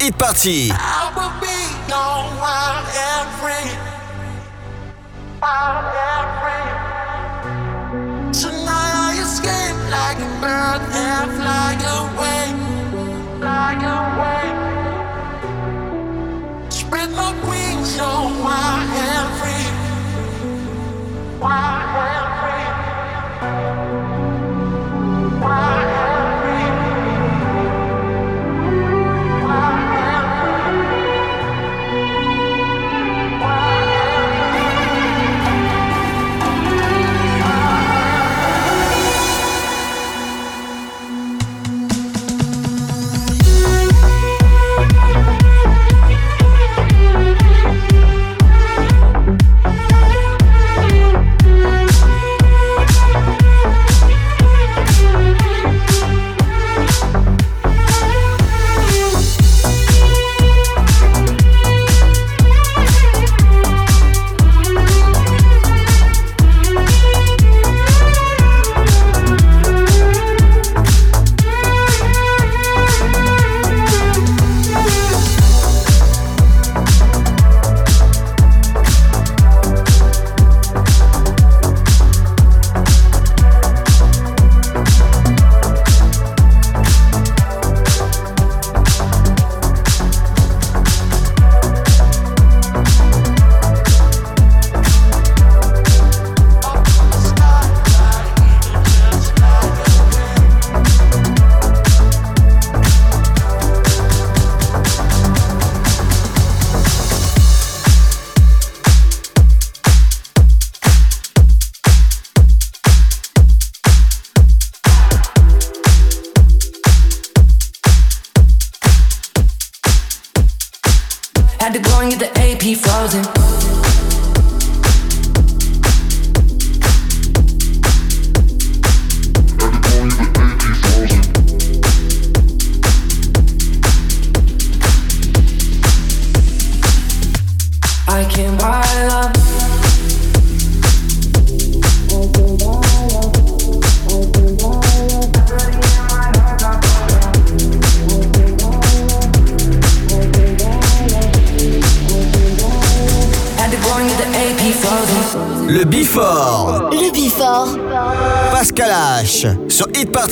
Hit Party. Tonight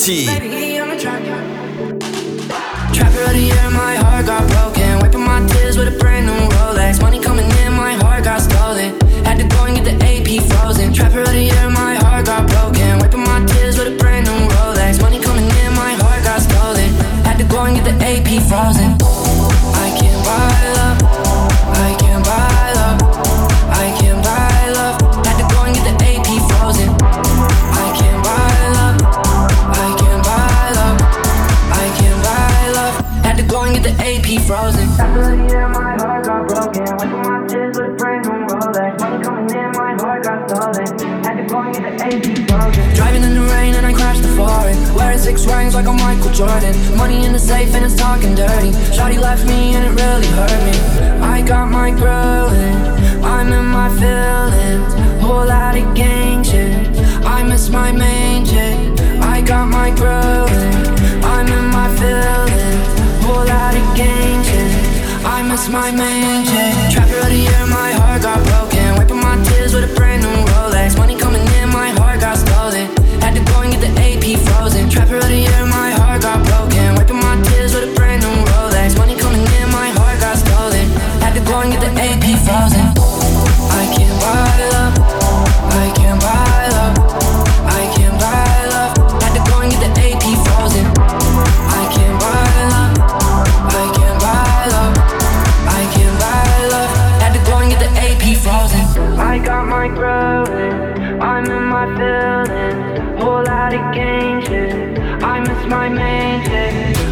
Party. Rings like I'm Michael Jordan. Money in the safe and it's talking dirty. Shawty left me and it really hurt me. I got my growing. I'm in my feelings. Whole lot of gang shit. I miss my main chick. I got my growing. I'm in my feelings. Whole lot of gang shit. I miss my main chick. Trapper of the my heart got broken. Wiping my tears with a brand Trapper of the year, my main.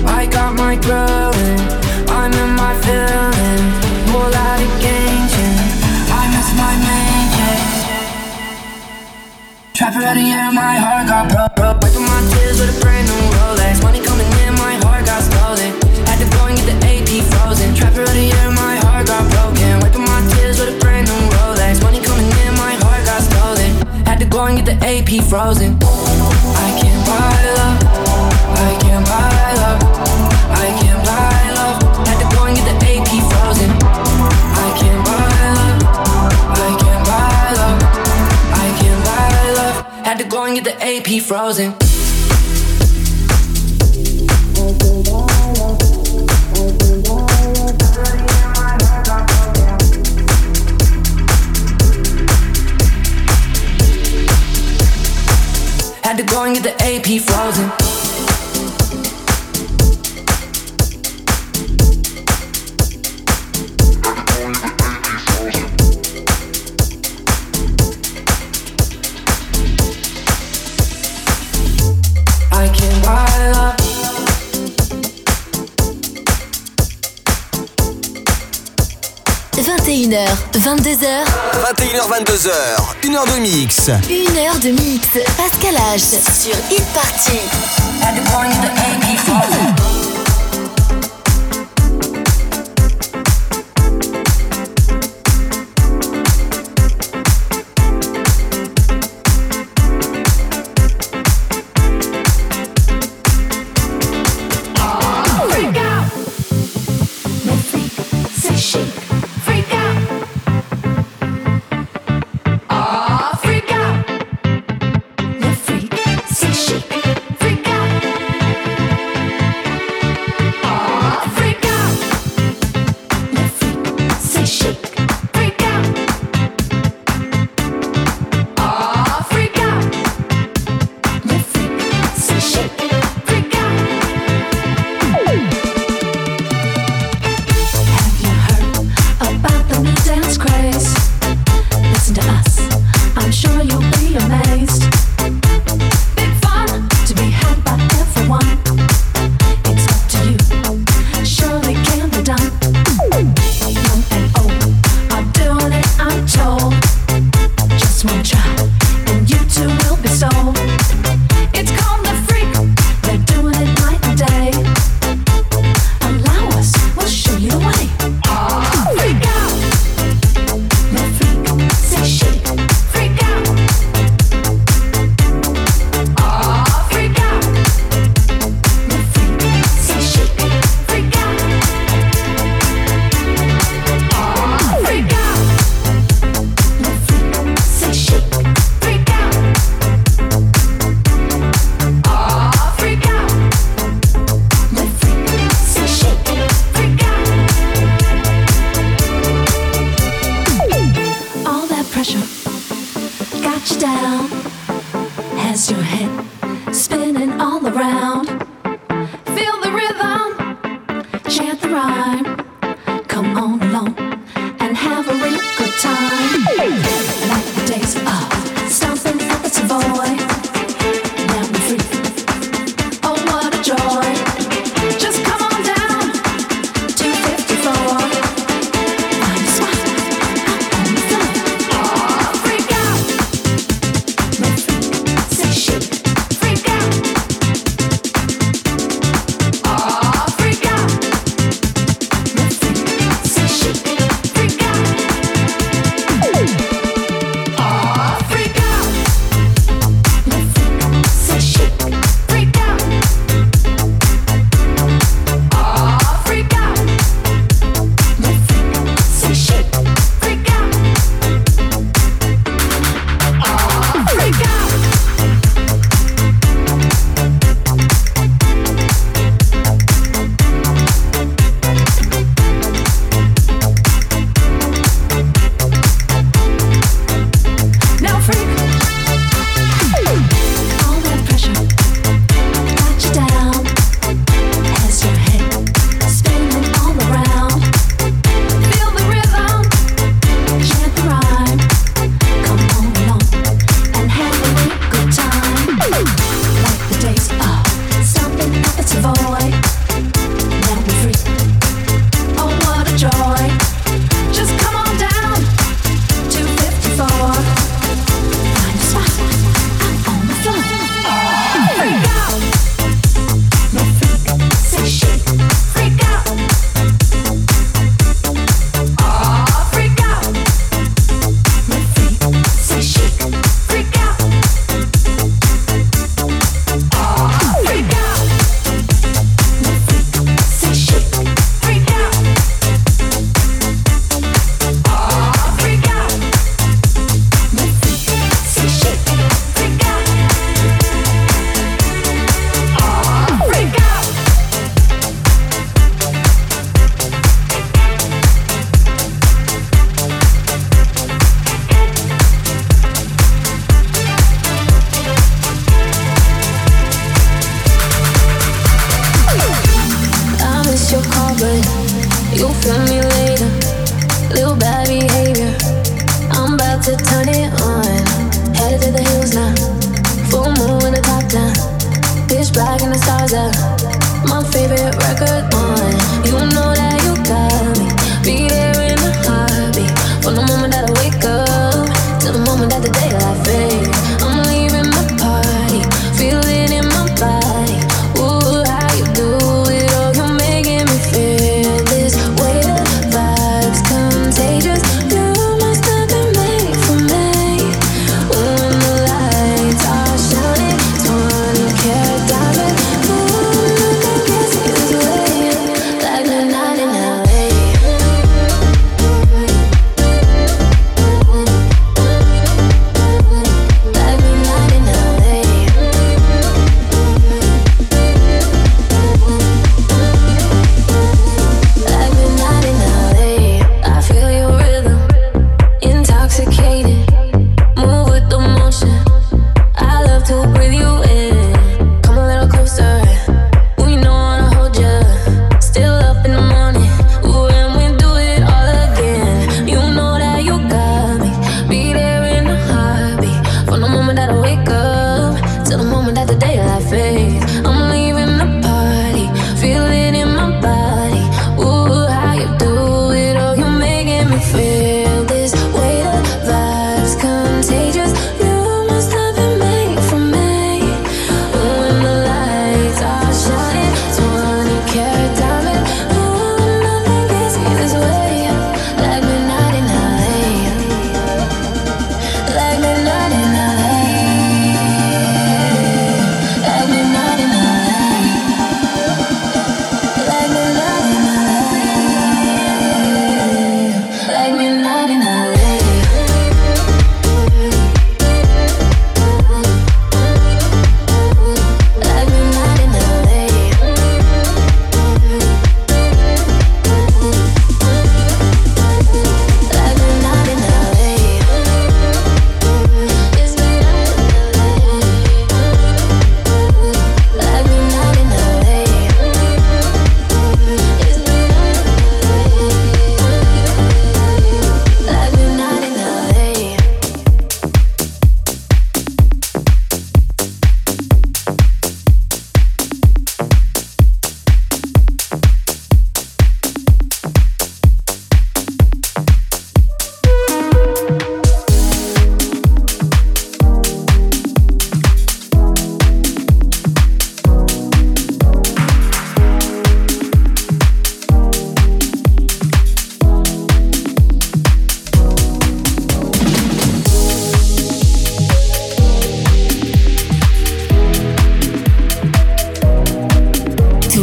I got my growing. I'm in my feelings. Whole lot of gang shit. I miss my main chick. Trapper of the year, my heart got broke. broke. Wiping my tears with a brand new Rolex. Money coming in, my heart got stolen. Had to go and get the AP frozen. Trapper of the year, my heart got broken. Wiping my tears with a brand new Rolex. Money coming in, my heart got stolen. Had to go and get the AP frozen. I can't buy love. Had to go and get the AP frozen. Had to go and get the AP frozen. 21h, 22h, 21h, 22h. Une heure de mix. une heure de mix. Pascal H. Sur Hit Party.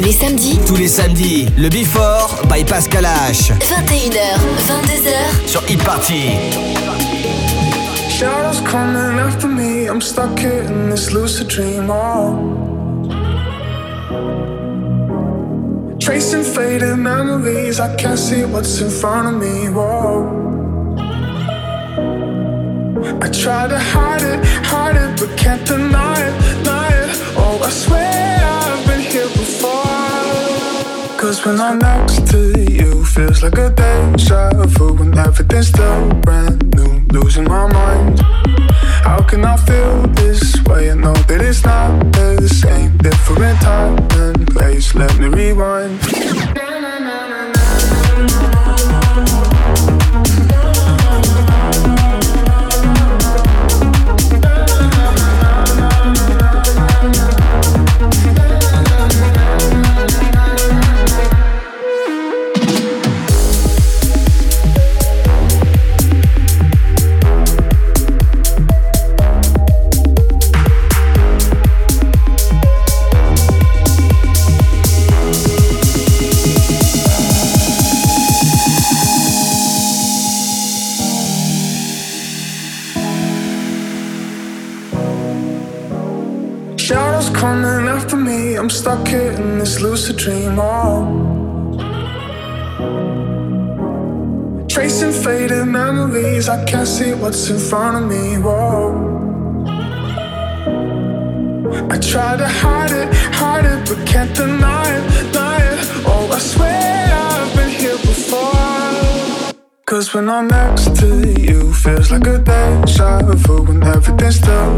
Le Before by Pascal H. 21h, 22h sur Hit Party. Shadows coming after me, I'm stuck in this lucid dream. Oh. Tracing faded memories, I can't see what's in front of me. Whoa. I try to hide it, hide it, but can't deny it, deny it. Oh, I swear. Cause when I'm next to you, feels like a deja vu when everything's still brand new. Losing my mind. How can I feel this way? I know that it's not the same. Different time and place. Let me rewind. This lucid dream. Oh. Tracing faded memories, I can't see what's in front of me. Whoa. I try to hide it, hide it, but can't deny it, deny it. Oh, I swear I've been here before. Cause when I'm next to you, feels like a deja vu when everything's still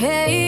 okay,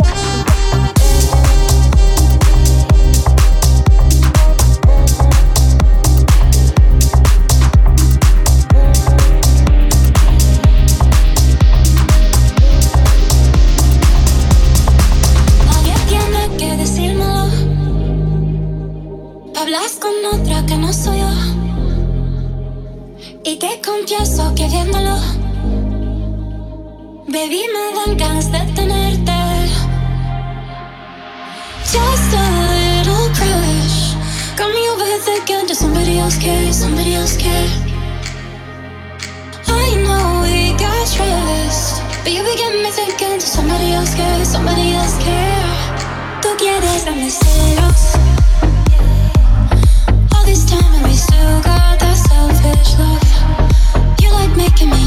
Me dan ganas de tenerte. Just a little crush. Got me over here thinking, does somebody else care? Somebody else care? I know we got trust, but you be getting me thinking, does somebody else care? Somebody else care? Tú quieres darme celos. All this time and we still got that selfish love You like making me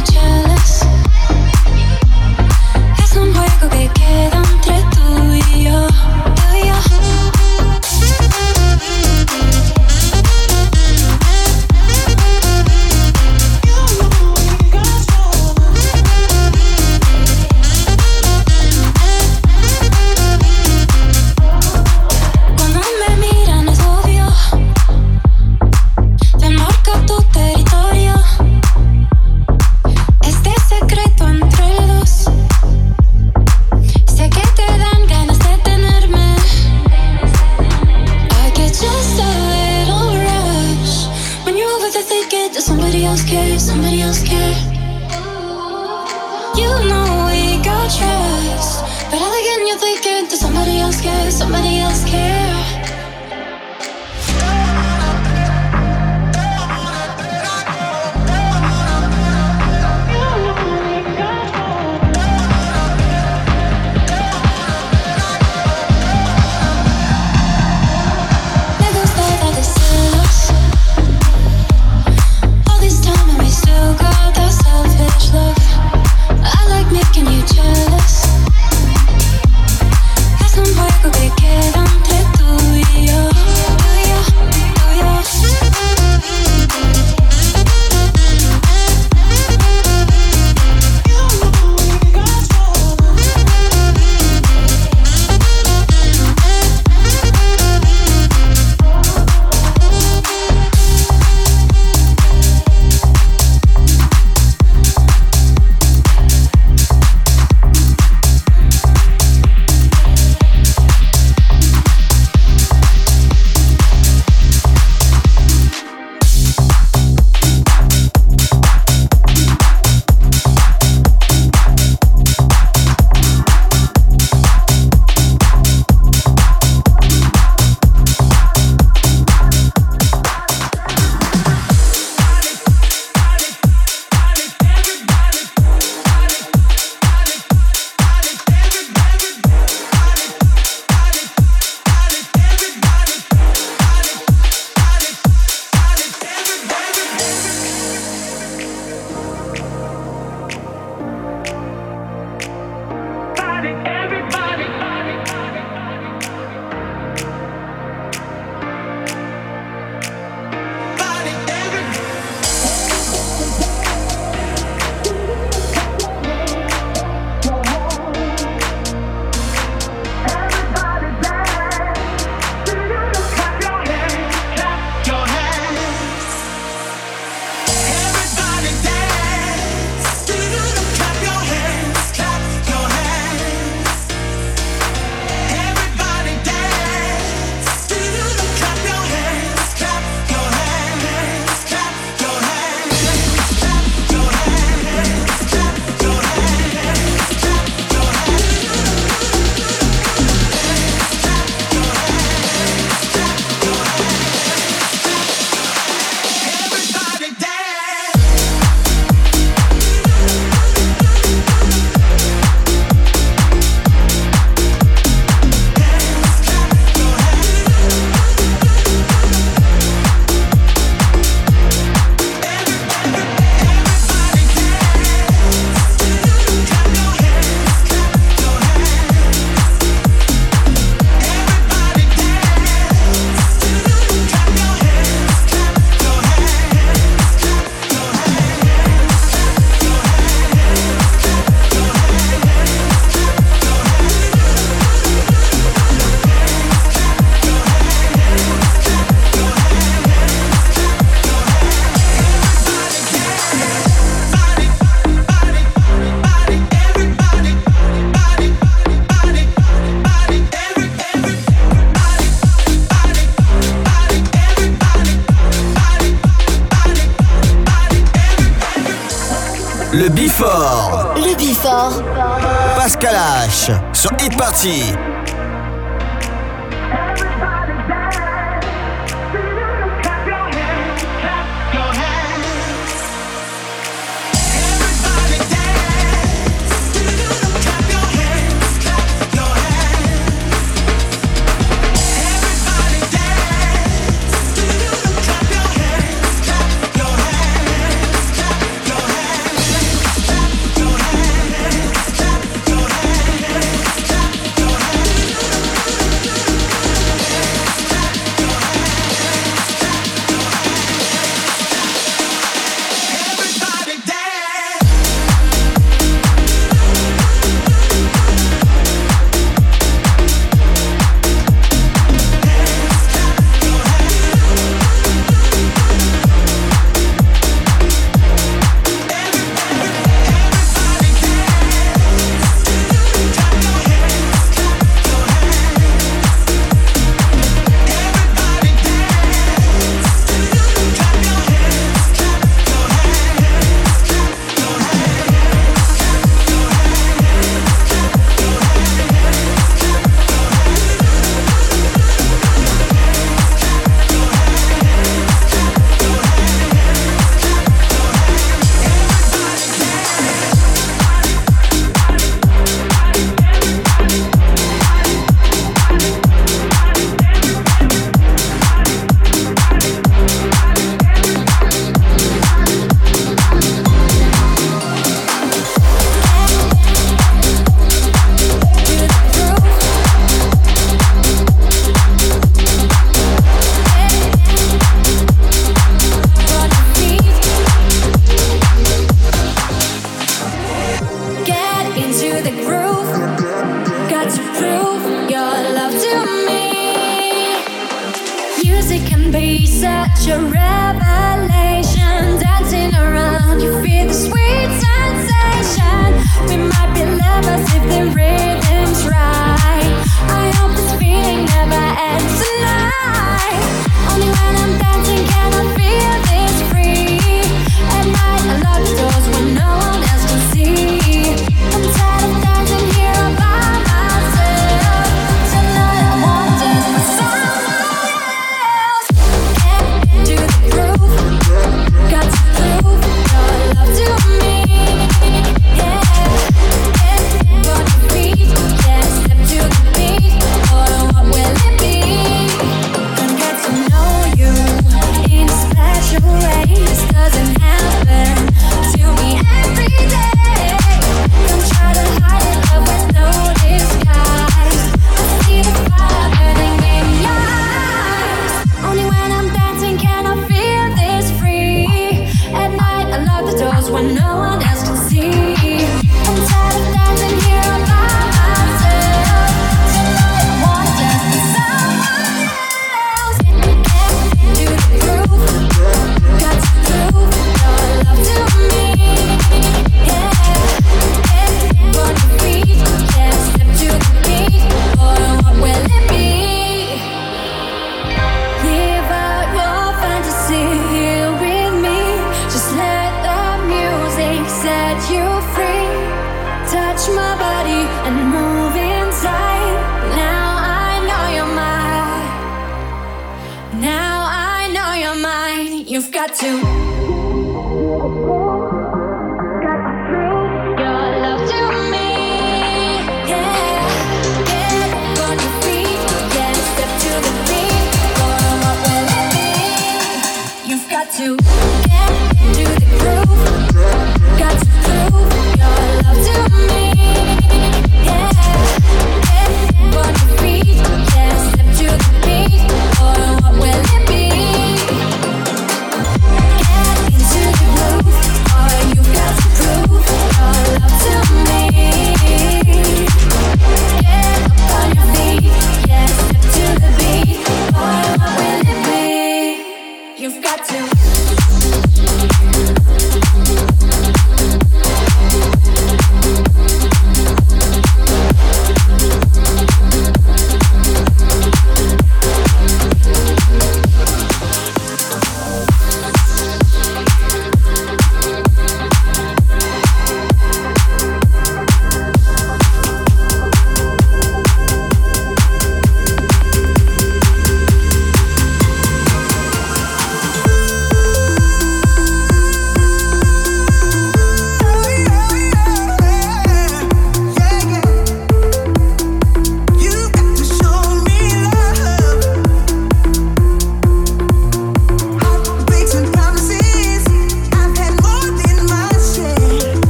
气。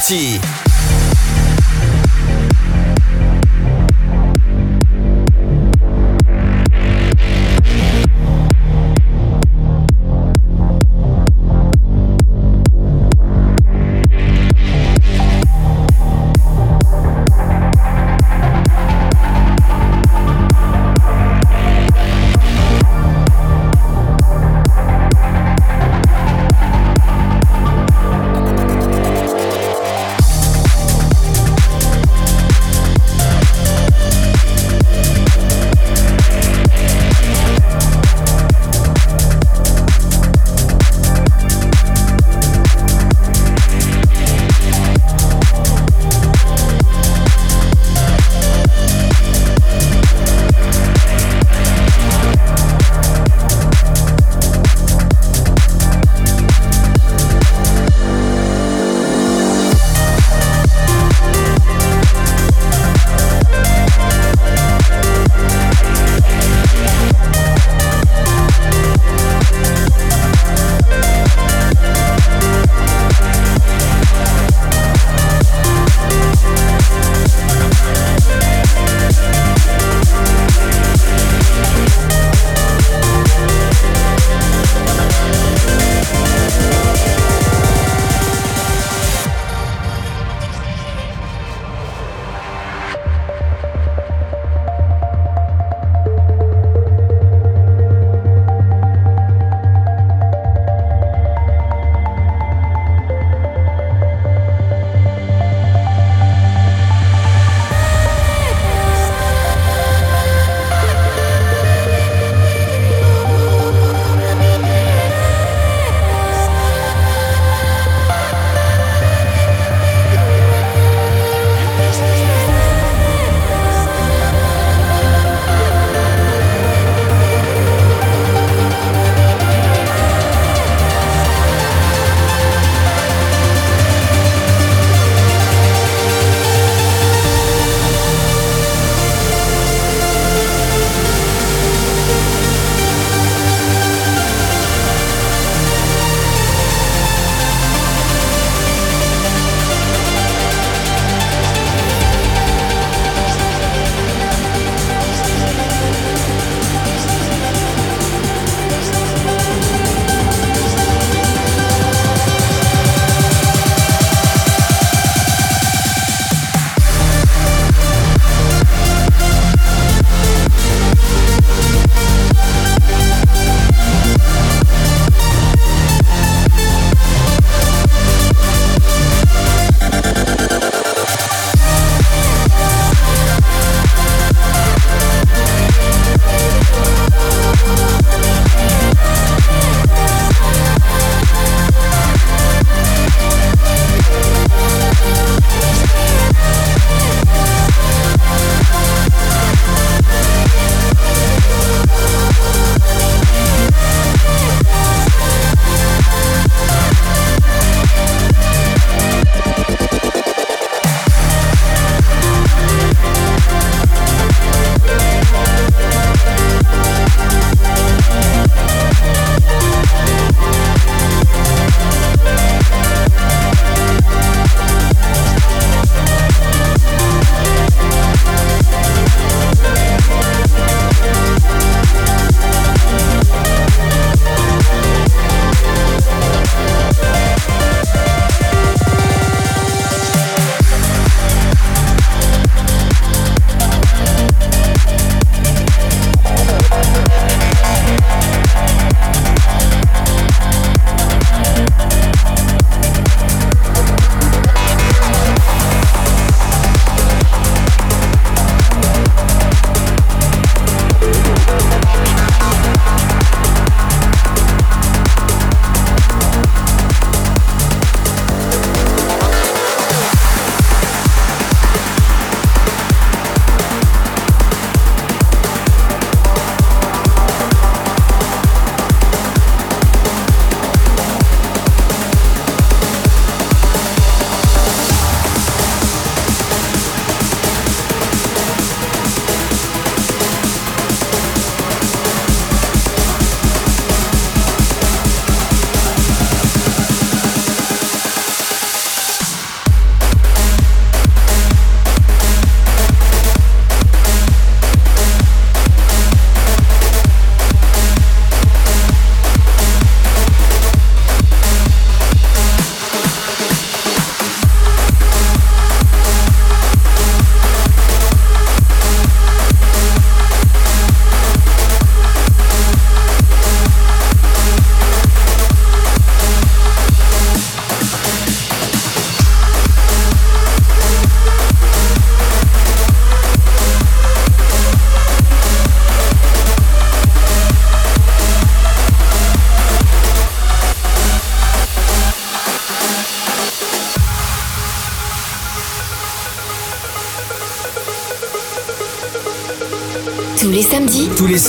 Sur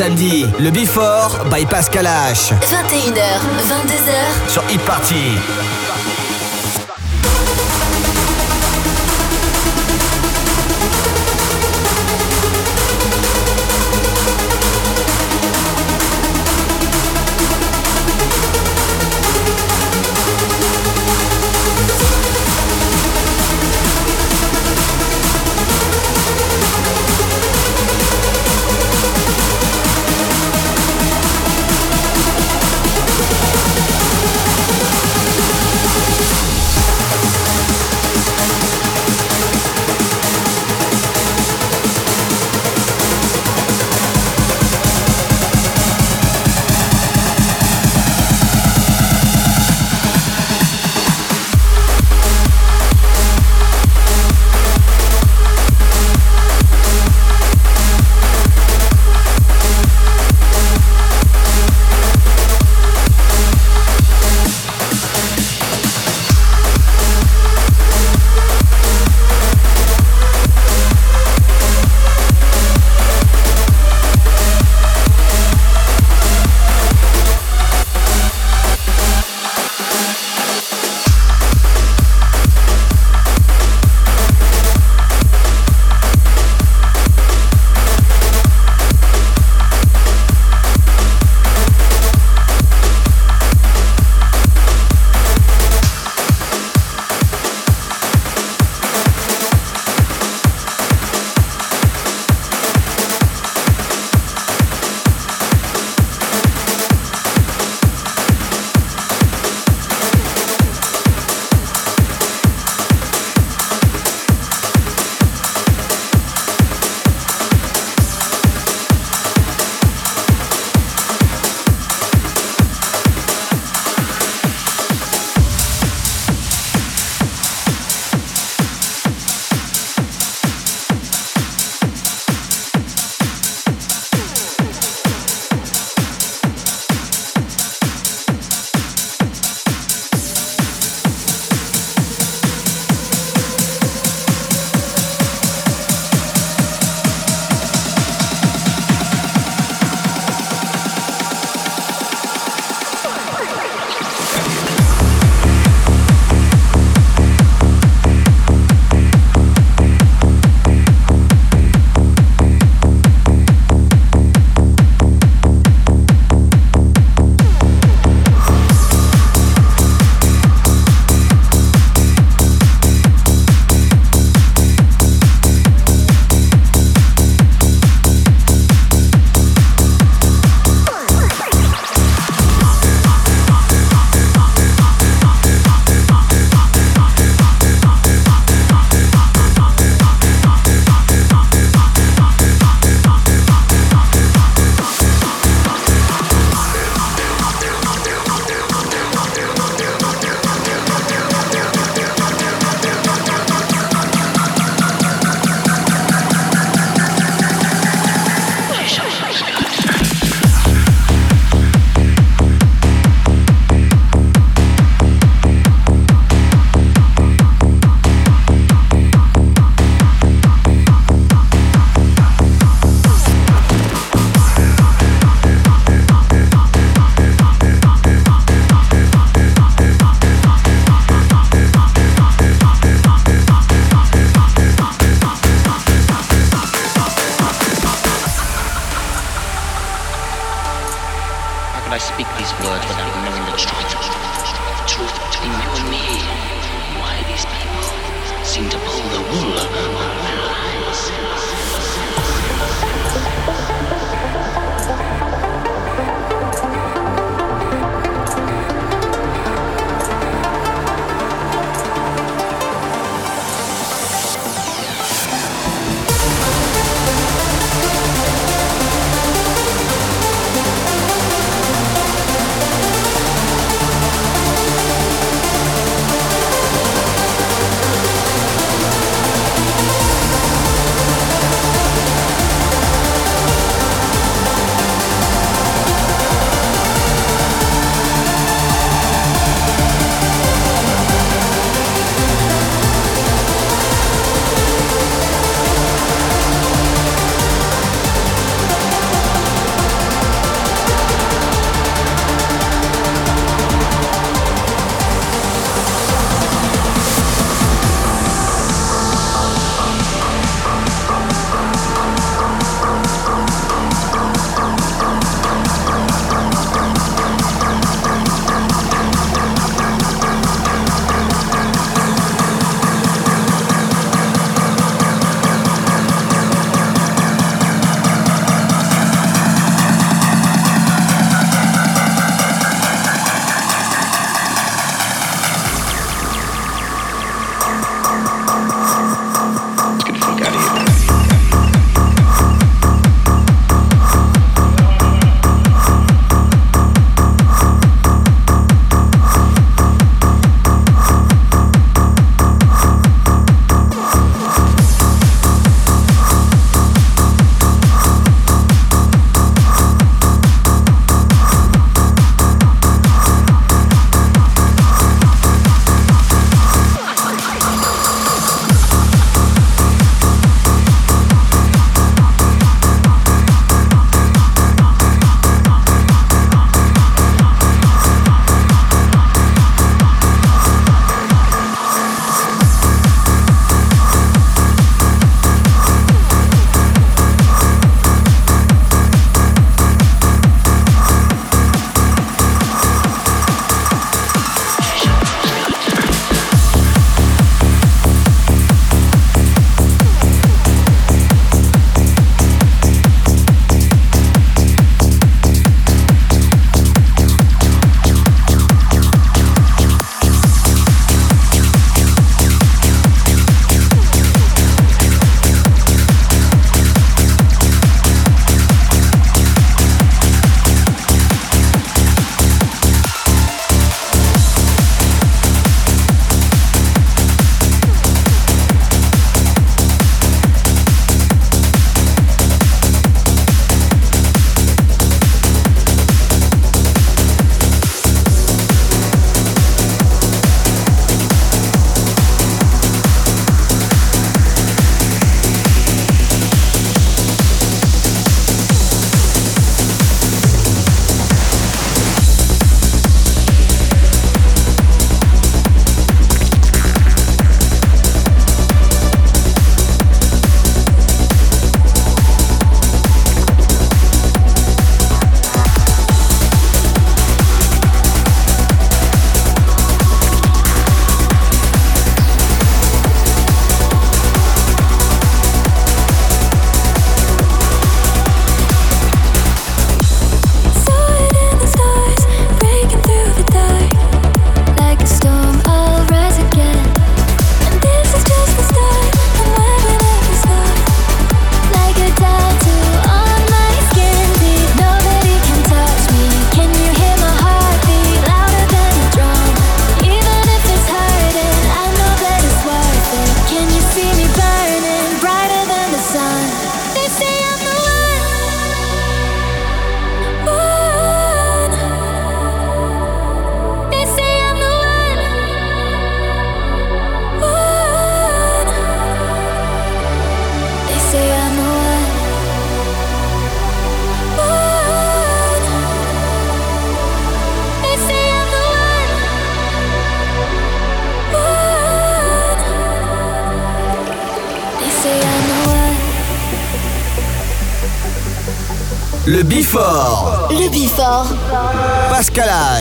Samedis, le Before by Pascal H. 21h, 22h. Sur Hit Party.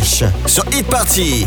Sur Hit Party.